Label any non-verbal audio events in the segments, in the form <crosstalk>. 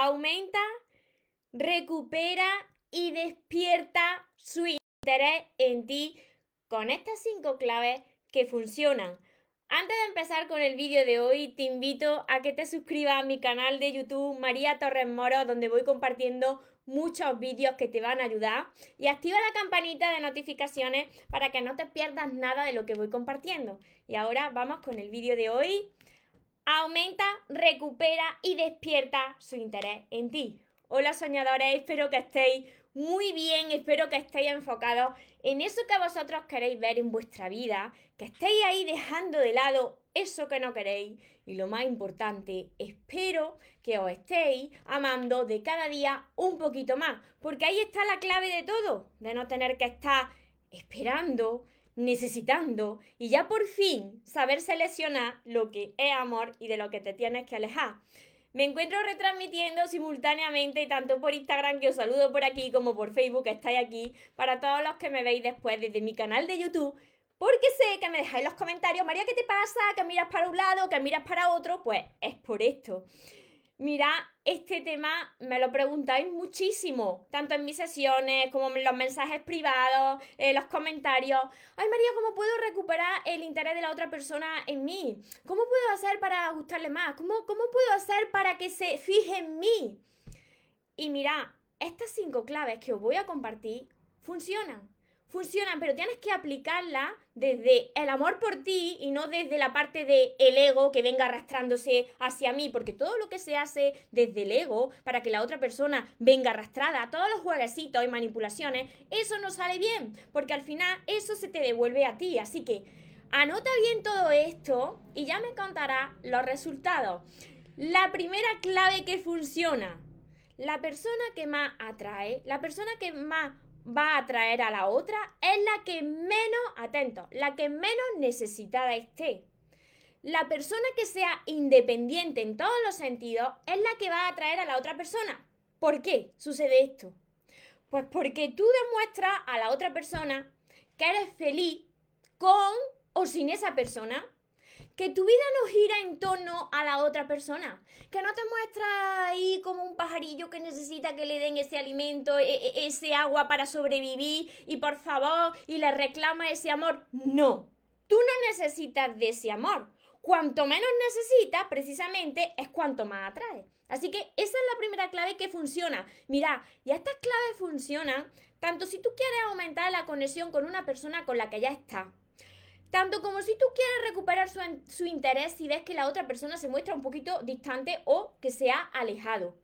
aumenta, recupera y despierta su interés en ti con estas cinco claves que funcionan. Antes de empezar con el vídeo de hoy, te invito a que te suscribas a mi canal de YouTube María Torres Moro, donde voy compartiendo muchos vídeos que te van a ayudar y activa la campanita de notificaciones para que no te pierdas nada de lo que voy compartiendo. Y ahora vamos con el vídeo de hoy. Aumenta, recupera y despierta su interés en ti. Hola soñadores, espero que estéis muy bien, espero que estéis enfocados en eso que vosotros queréis ver en vuestra vida, que estéis ahí dejando de lado eso que no queréis y lo más importante, espero que os estéis amando de cada día un poquito más, porque ahí está la clave de todo, de no tener que estar esperando, necesitando y ya por fin saber seleccionar lo que es amor y de lo que te tienes que alejar. Me encuentro retransmitiendo simultáneamente tanto por Instagram, que os saludo por aquí, como por Facebook, que estáis aquí, para todos los que me veis después desde mi canal de YouTube, porque sé que me dejáis los comentarios, María, ¿qué te pasa? Que miras para un lado, que miras para otro, pues es por esto. Mira, este tema me lo preguntáis muchísimo, tanto en mis sesiones como en los mensajes privados, en los comentarios. Ay María, ¿cómo puedo recuperar el interés de la otra persona en mí? ¿Cómo puedo hacer para gustarle más? ¿Cómo, cómo puedo hacer para que se fije en mí? Y mira, estas cinco claves que os voy a compartir funcionan funcionan, pero tienes que aplicarla desde el amor por ti y no desde la parte del el ego que venga arrastrándose hacia mí, porque todo lo que se hace desde el ego para que la otra persona venga arrastrada, todos los jueguecitos y manipulaciones, eso no sale bien, porque al final eso se te devuelve a ti. Así que anota bien todo esto y ya me contará los resultados. La primera clave que funciona, la persona que más atrae, la persona que más va a atraer a la otra es la que menos, atento, la que menos necesitada esté. La persona que sea independiente en todos los sentidos es la que va a atraer a la otra persona. ¿Por qué sucede esto? Pues porque tú demuestras a la otra persona que eres feliz con o sin esa persona que tu vida no gira en torno a la otra persona, que no te muestras ahí como un pajarillo que necesita que le den ese alimento, e, e, ese agua para sobrevivir y por favor y le reclama ese amor. No, tú no necesitas de ese amor. Cuanto menos necesitas, precisamente, es cuanto más atrae. Así que esa es la primera clave que funciona. Mira, y estas claves funcionan tanto si tú quieres aumentar la conexión con una persona con la que ya estás tanto como si tú quieres recuperar su, interés si ves que la otra persona se muestra un poquito distante o que se ha alejado.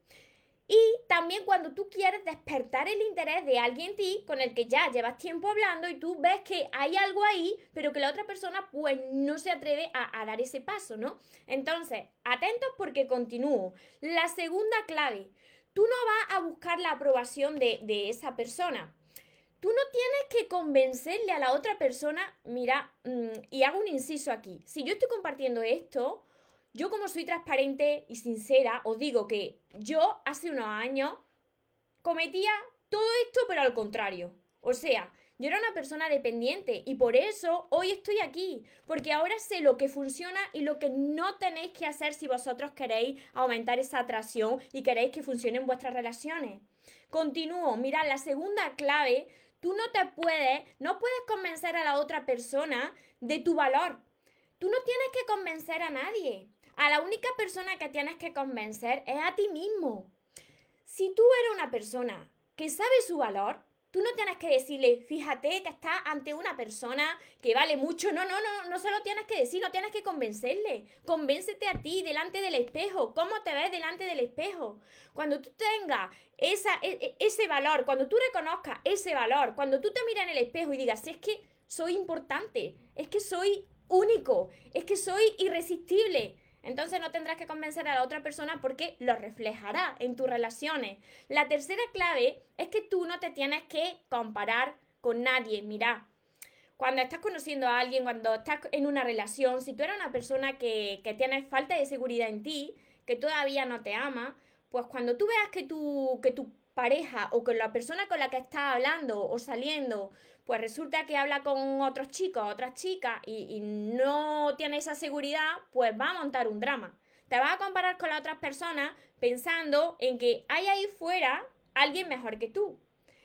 Y también cuando tú quieres despertar el interés de alguien en ti con el que ya llevas tiempo hablando y tú ves que hay algo ahí, pero que la otra persona pues no se atreve a, dar ese paso, ¿no? Entonces, atentos porque continúo. La segunda clave, tú no vas a buscar la aprobación de, de esa persona. No tienes que convencerle a la otra persona, mira, mm, y hago un inciso aquí, si yo estoy compartiendo esto, yo como soy transparente y sincera, os digo que yo hace unos años cometía todo esto, pero al contrario. O sea, yo era una persona dependiente y por eso hoy estoy aquí, porque ahora sé lo que funciona y lo que no tenéis que hacer si vosotros queréis aumentar esa atracción y queréis que funcionen vuestras relaciones. Continúo, mira, la segunda clave Tú no te puedes, no puedes convencer a la otra persona de tu valor. Tú no tienes que convencer a nadie. A la única persona que tienes que convencer es a ti mismo. Si tú eres una persona que sabe su valor, Tú no tienes que decirle, fíjate que estás ante una persona que vale mucho. No, no, no, no se lo tienes que decir, no tienes que convencerle. Convéncete a ti delante del espejo. ¿Cómo te ves delante del espejo? Cuando tú tengas esa, e, e, ese valor, cuando tú reconozcas ese valor, cuando tú te miras en el espejo y digas, es que soy importante, es que soy único, es que soy irresistible entonces no tendrás que convencer a la otra persona porque lo reflejará en tus relaciones. La tercera clave es que tú no te tienes que comparar con nadie. Mira, cuando estás conociendo a alguien, cuando estás en una relación, si tú eres una persona que, que tienes falta de seguridad en ti, que todavía no te ama, pues cuando tú veas que tu, que tu pareja o con la persona con la que estás hablando o saliendo, pues resulta que habla con otros chicos, otras chicas y, no tiene esa seguridad, pues va a montar un drama. Te vas a comparar con las otras personas pensando en que hay ahí fuera alguien mejor que tú.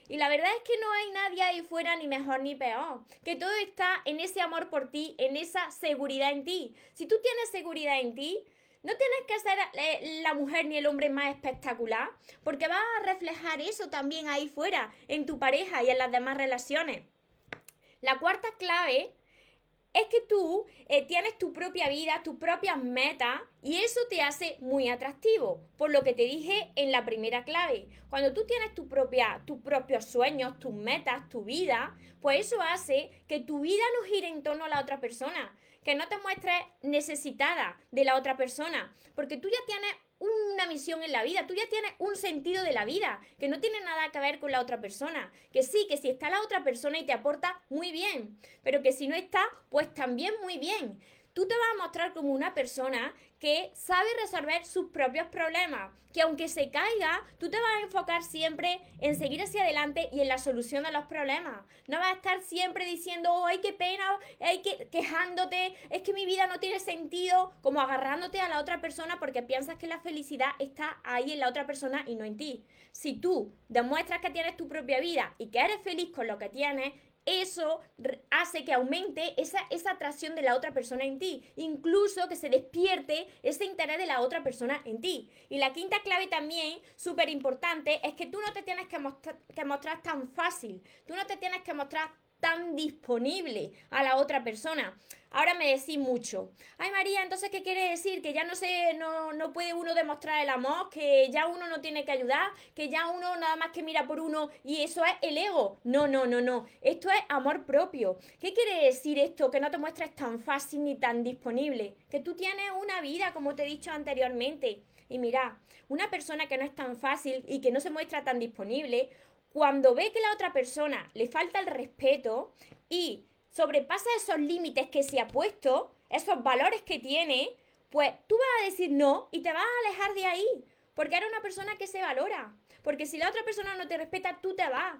Y la verdad es que no hay nadie ahí fuera ni mejor ni peor. Que todo está en ese amor por ti, en esa seguridad en ti. Si tú tienes seguridad en ti, no tienes que ser eh, la mujer ni el hombre más espectacular, porque vas a reflejar eso también ahí fuera, en tu pareja y en las demás relaciones. La cuarta clave es que tú eh, tienes tu propia vida, tus propias metas y eso te hace muy atractivo. Por lo que te dije en la primera clave, cuando tú tienes tu propia, tus propios sueños, tus metas, tu vida, pues eso hace que tu vida no gire en torno a la otra persona, que no te muestres necesitada de la otra persona, porque tú ya tienes una misión en la vida, tú ya tienes un sentido de la vida, que no tiene nada que ver con la otra persona. Que sí, que si está la otra persona y te aporta, muy bien, pero que si no está, pues también muy bien tú te vas a mostrar como una persona que sabe resolver sus propios problemas, que aunque se caiga, tú te vas a enfocar siempre en seguir hacia adelante y en la solución de los problemas. No vas a estar siempre diciendo, oh, ay, qué pena, ay, que quejándote, es que mi vida no tiene sentido, como agarrándote a la otra persona porque piensas que la felicidad está ahí en la otra persona y no en ti. Si tú demuestras que tienes tu propia vida y que eres feliz con lo que tienes, eso hace que aumente esa, esa, atracción de la otra persona en ti, incluso que se despierte ese interés de la otra persona en ti. Y la quinta clave también, súper importante, es que tú no te tienes que, que mostrar tan fácil, tú no te tienes que mostrar tan disponible a la otra persona. Ahora me decís mucho. Ay María, entonces ¿qué quiere decir? Que ya no sé, no, no puede uno demostrar el amor, que ya uno no tiene que ayudar, que ya uno nada más que mira por uno y eso es el ego. No, no, no, no. Esto es amor propio. ¿Qué quiere decir esto? Que no te muestres tan fácil ni tan disponible. Que tú tienes una vida, como te he dicho anteriormente. Y mira, una persona que no es tan fácil y que no se muestra tan disponible, cuando ve que la otra persona le falta el respeto y sobrepasa esos límites que se ha puesto, esos valores que tiene, pues tú vas a decir no y te vas a alejar de ahí, porque eres una persona que se valora, porque si la otra persona no te respeta, tú te vas.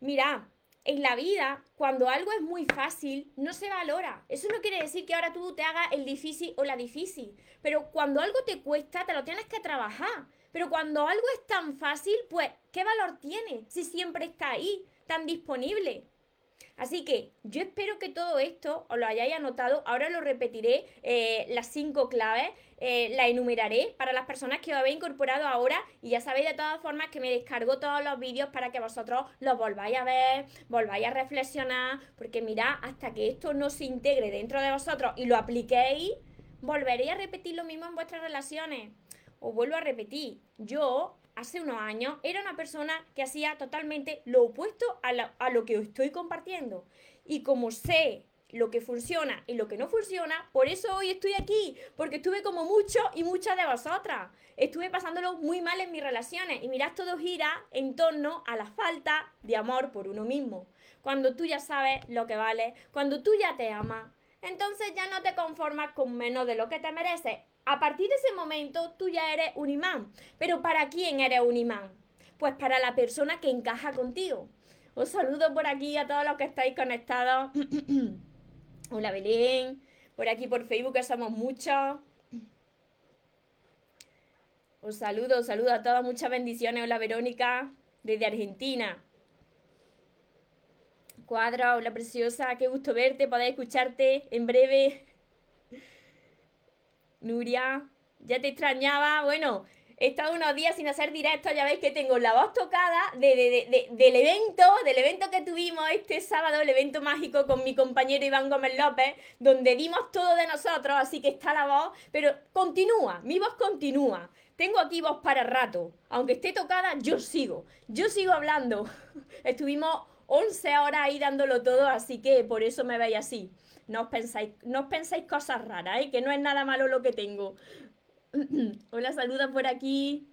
Mira, en la vida, cuando algo es muy fácil, no se valora. Eso no quiere decir que ahora tú te hagas el difícil o la difícil, pero cuando algo te cuesta, te lo tienes que trabajar. Pero cuando algo es tan fácil, pues, ¿qué valor tiene si siempre está ahí, tan disponible? Así que yo espero que todo esto os lo hayáis anotado. Ahora lo repetiré, eh, las cinco claves, eh, las enumeraré para las personas que os habéis incorporado ahora. Y ya sabéis de todas formas que me descargo todos los vídeos para que vosotros los volváis a ver, volváis a reflexionar. Porque mirad, hasta que esto no se integre dentro de vosotros y lo apliquéis, volveréis a repetir lo mismo en vuestras relaciones os vuelvo a repetir, yo hace unos años era una persona que hacía totalmente lo opuesto a, lo que os estoy compartiendo. Y como sé lo que funciona y lo que no funciona, por eso hoy estoy aquí, porque estuve como muchos y muchas de vosotras. Estuve pasándolo muy mal en mis relaciones y mirad, todo gira en torno a la falta de amor por uno mismo. Cuando tú ya sabes lo que vale, cuando tú ya te amas, entonces ya no te conformas con menos de lo que te mereces a partir de ese momento tú ya eres un imán. Pero ¿para quién eres un imán? Pues para la persona que encaja contigo. Os saludo por aquí a todos los que estáis conectados. <clears throat> Hola Belén. Por aquí por Facebook que somos muchos. Os saludo, os saludo a todos. Muchas bendiciones. Hola Verónica. Desde Argentina. Cuadra, hola preciosa. Qué gusto verte. Podéis escucharte en breve. Nuria, ya te extrañaba. Bueno, he estado unos días sin hacer directo, ya veis que tengo la voz tocada de, del evento, del evento que tuvimos este sábado, el evento mágico con mi compañero Iván Gómez López, donde dimos todo de nosotros, así que está la voz, pero continúa, mi voz continúa. Tengo aquí voz para rato, aunque esté tocada, yo sigo, yo sigo hablando. <laughs> Estuvimos 11 horas ahí dándolo todo, así que por eso me veis así. No os pensáis, no pensáis cosas raras, ¿eh? que no es nada malo lo que tengo. <clears throat> Hola, saluda por aquí.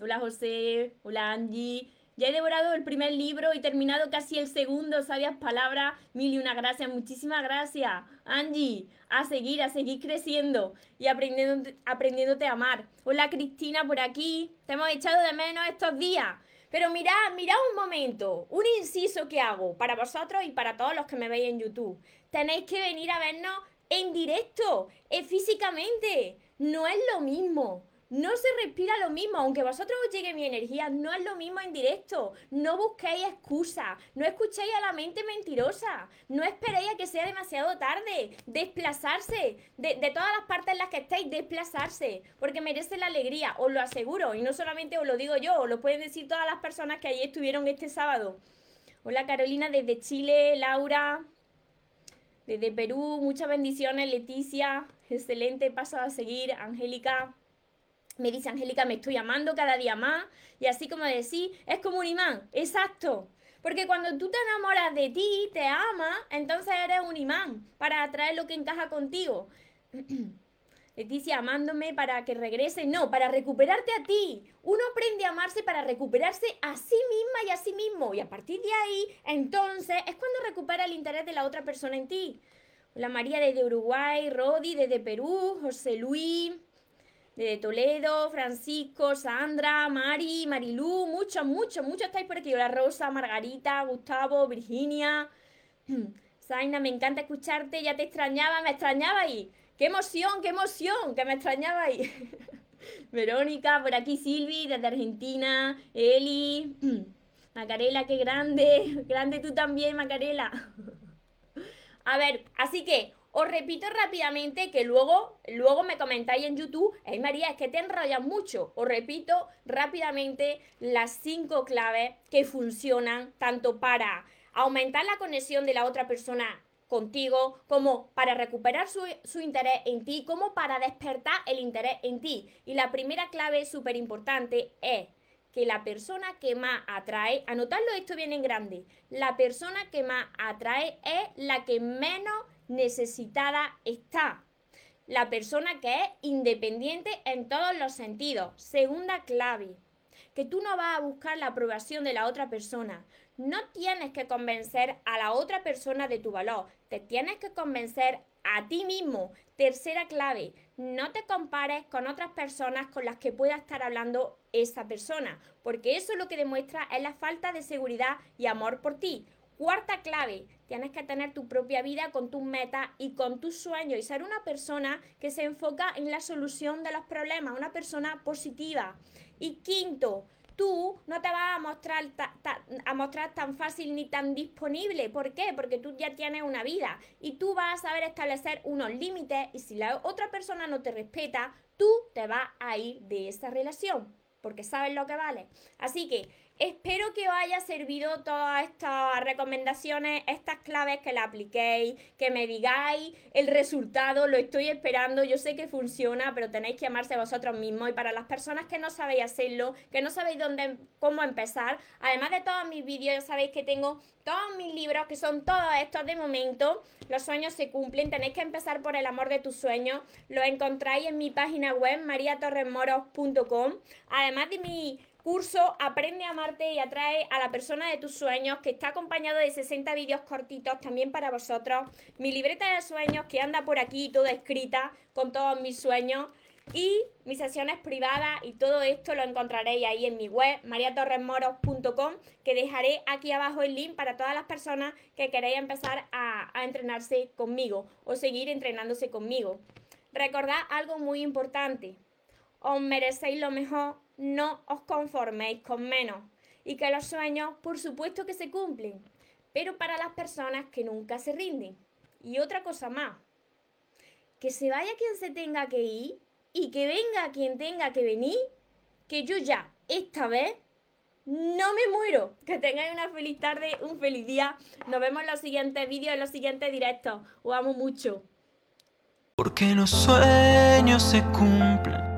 Hola José, hola Angie. Ya he devorado el primer libro y terminado casi el segundo, sabias palabras. Mil y una gracias, muchísimas gracias. Angie, a seguir, a seguir creciendo y aprendiendo, aprendiéndote a amar. Hola Cristina por aquí. Te hemos echado de menos estos días. Pero mirad, mirad un momento, un inciso que hago para vosotros y para todos los que me veis en YouTube. Tenéis que venir a vernos en directo, es físicamente. No es lo mismo. No se respira lo mismo, aunque vosotros os llegue mi energía, no es lo mismo en directo. No busquéis excusas, no escuchéis a la mente mentirosa, no esperéis a que sea demasiado tarde. Desplazarse, de, de, todas las partes en las que estéis, desplazarse, porque merece la alegría, os lo aseguro. Y no solamente os lo digo yo, os lo pueden decir todas las personas que allí estuvieron este sábado. Hola Carolina desde Chile, Laura, desde Perú, muchas bendiciones, Leticia, excelente, paso a seguir, Angélica. Me dice Angélica, me estoy amando cada día más. Y así como decir, es como un imán. Exacto. Porque cuando tú te enamoras de ti, te amas, entonces eres un imán para atraer lo que encaja contigo. <clears throat> Leticia, amándome para que regrese. No, para recuperarte a ti. Uno aprende a amarse para recuperarse a sí misma y a sí mismo. Y a partir de ahí, entonces, es cuando recupera el interés de la otra persona en ti. Hola María desde Uruguay, Rodi desde Perú, José Luis, de Toledo, Francisco, Sandra, Mari, Marilú, muchos, muchos, muchos estáis por aquí. Hola Rosa, Margarita, Gustavo, Virginia. <clears throat> Zaina, me encanta escucharte, ya te extrañaba, me extrañaba ahí. ¡Qué emoción, qué emoción! Que me extrañaba ahí. <laughs> Verónica, por aquí Silvi, desde Argentina, Eli, <clears throat> Macarela, qué grande, <laughs> grande tú también, Macarela. <laughs> A ver, así que os repito rápidamente que luego, luego me comentáis en YouTube, hey María, es que te enrollas mucho. Os repito rápidamente las cinco claves que funcionan tanto para aumentar la conexión de la otra persona contigo, como para recuperar su, su interés en ti, como para despertar el interés en ti. Y la primera clave súper importante es que la persona que más atrae, anotadlo esto bien en grande, la persona que más atrae es la que menos necesitada está. La persona que es independiente en todos los sentidos. Segunda clave, que tú no vas a buscar la aprobación de la otra persona. No tienes que convencer a la otra persona de tu valor. Te tienes que convencer a ti mismo. Tercera clave, no te compares con otras personas con las que pueda estar hablando esa persona, porque eso lo que demuestra es la falta de seguridad y amor por ti. Cuarta clave, tienes que tener tu propia vida con tus metas y con tus sueños y ser una persona que se enfoca en la solución de los problemas, una persona positiva. Y quinto, tú no te vas a mostrar, a mostrar tan fácil ni tan disponible. ¿Por qué? Porque tú ya tienes una vida y tú vas a saber establecer unos límites y si la otra persona no te respeta, tú te vas a ir de esa relación porque sabes lo que vale. Así que Espero que os haya servido todas estas recomendaciones, estas claves que la apliquéis, que me digáis el resultado, lo estoy esperando, yo sé que funciona, pero tenéis que amarse vosotros mismos. Y para las personas que no sabéis hacerlo, que no sabéis dónde, cómo empezar, además de todos mis vídeos, ya sabéis que tengo todos mis libros, que son todos estos de momento, los sueños se cumplen, tenéis que empezar por el amor de tus sueños, lo encontráis en mi página web, mariatorremoros.com, además de mi curso Aprende a amarte y atrae a la persona de tus sueños, que está acompañado de 60 vídeos cortitos también para vosotros. Mi libreta de sueños que anda por aquí toda escrita con todos mis sueños. Y mis sesiones privadas y todo esto lo encontraréis ahí en mi web, mariatorresmoros.com, que dejaré aquí abajo el link para todas las personas que queréis empezar a, a entrenarse conmigo o seguir entrenándose conmigo. Recordad algo muy importante, os merecéis lo mejor no os conforméis con menos y que los sueños, por supuesto que se cumplen, pero para las personas que nunca se rinden. Y otra cosa más, que se vaya quien se tenga que ir y que venga quien tenga que venir, que yo ya, esta vez, no me muero. Que tengáis una feliz tarde, un feliz día. Nos vemos en los siguientes vídeos, en los siguientes directos. Os amo mucho. Porque los sueños se cumplen